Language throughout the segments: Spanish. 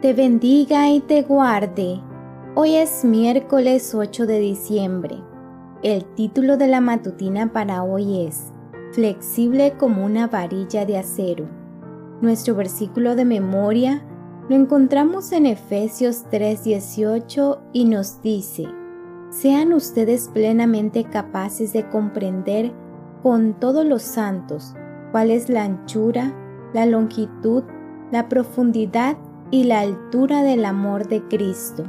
te bendiga y te guarde. Hoy es miércoles 8 de diciembre. El título de la matutina para hoy es Flexible como una varilla de acero. Nuestro versículo de memoria lo encontramos en Efesios 3:18 y nos dice, Sean ustedes plenamente capaces de comprender con todos los santos cuál es la anchura, la longitud, la profundidad y la altura del amor de Cristo.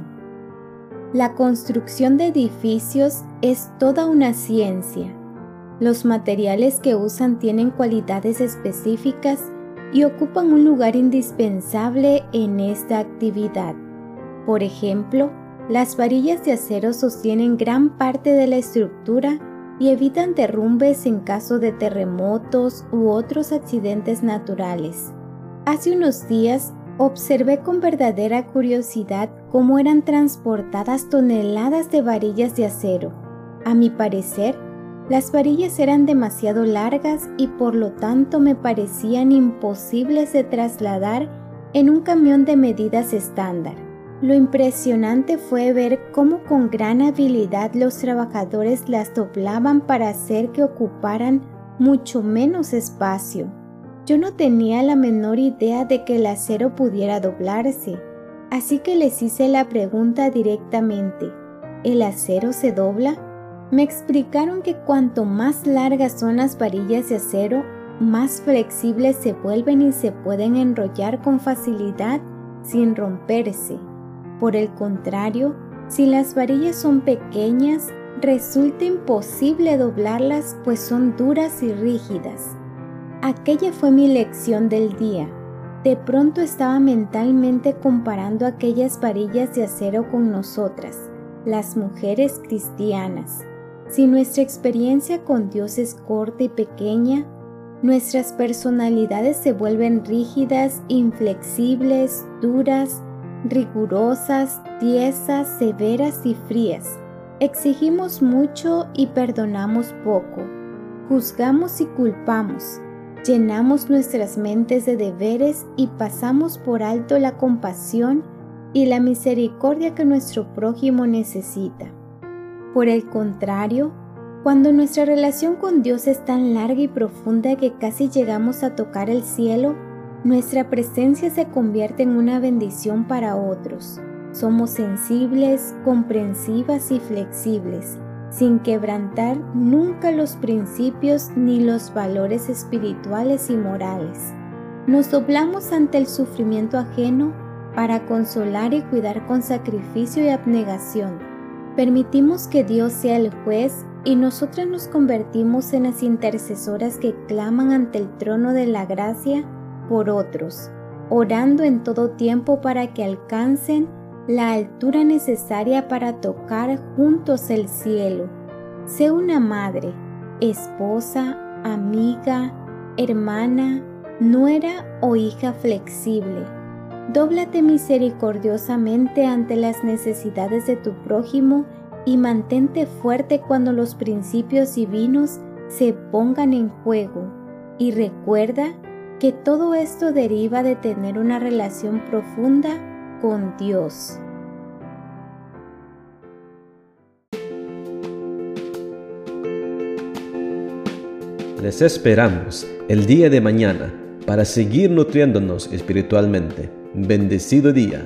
La construcción de edificios es toda una ciencia. Los materiales que usan tienen cualidades específicas y ocupan un lugar indispensable en esta actividad. Por ejemplo, las varillas de acero sostienen gran parte de la estructura y evitan derrumbes en caso de terremotos u otros accidentes naturales. Hace unos días observé con verdadera curiosidad cómo eran transportadas toneladas de varillas de acero. A mi parecer, las varillas eran demasiado largas y por lo tanto me parecían imposibles de trasladar en un camión de medidas estándar. Lo impresionante fue ver cómo con gran habilidad los trabajadores las doblaban para hacer que ocuparan mucho menos espacio. Yo no tenía la menor idea de que el acero pudiera doblarse, así que les hice la pregunta directamente. ¿El acero se dobla? Me explicaron que cuanto más largas son las varillas de acero, más flexibles se vuelven y se pueden enrollar con facilidad sin romperse. Por el contrario, si las varillas son pequeñas, resulta imposible doblarlas pues son duras y rígidas. Aquella fue mi lección del día. De pronto estaba mentalmente comparando aquellas varillas de acero con nosotras, las mujeres cristianas. Si nuestra experiencia con Dios es corta y pequeña, nuestras personalidades se vuelven rígidas, inflexibles, duras, rigurosas, tiesas, severas y frías. Exigimos mucho y perdonamos poco. Juzgamos y culpamos. Llenamos nuestras mentes de deberes y pasamos por alto la compasión y la misericordia que nuestro prójimo necesita. Por el contrario, cuando nuestra relación con Dios es tan larga y profunda que casi llegamos a tocar el cielo, nuestra presencia se convierte en una bendición para otros. Somos sensibles, comprensivas y flexibles, sin quebrantar nunca los principios ni los valores espirituales y morales. Nos doblamos ante el sufrimiento ajeno para consolar y cuidar con sacrificio y abnegación Permitimos que Dios sea el juez y nosotras nos convertimos en las intercesoras que claman ante el trono de la gracia por otros, orando en todo tiempo para que alcancen la altura necesaria para tocar juntos el cielo. Sé una madre, esposa, amiga, hermana, nuera o hija flexible Dóblate misericordiosamente ante las necesidades de tu prójimo y mantente fuerte cuando los principios divinos se pongan en juego. Y recuerda que todo esto deriva de tener una relación profunda con Dios. Les esperamos el día de mañana para seguir nutriéndonos espiritualmente. Bendecido día.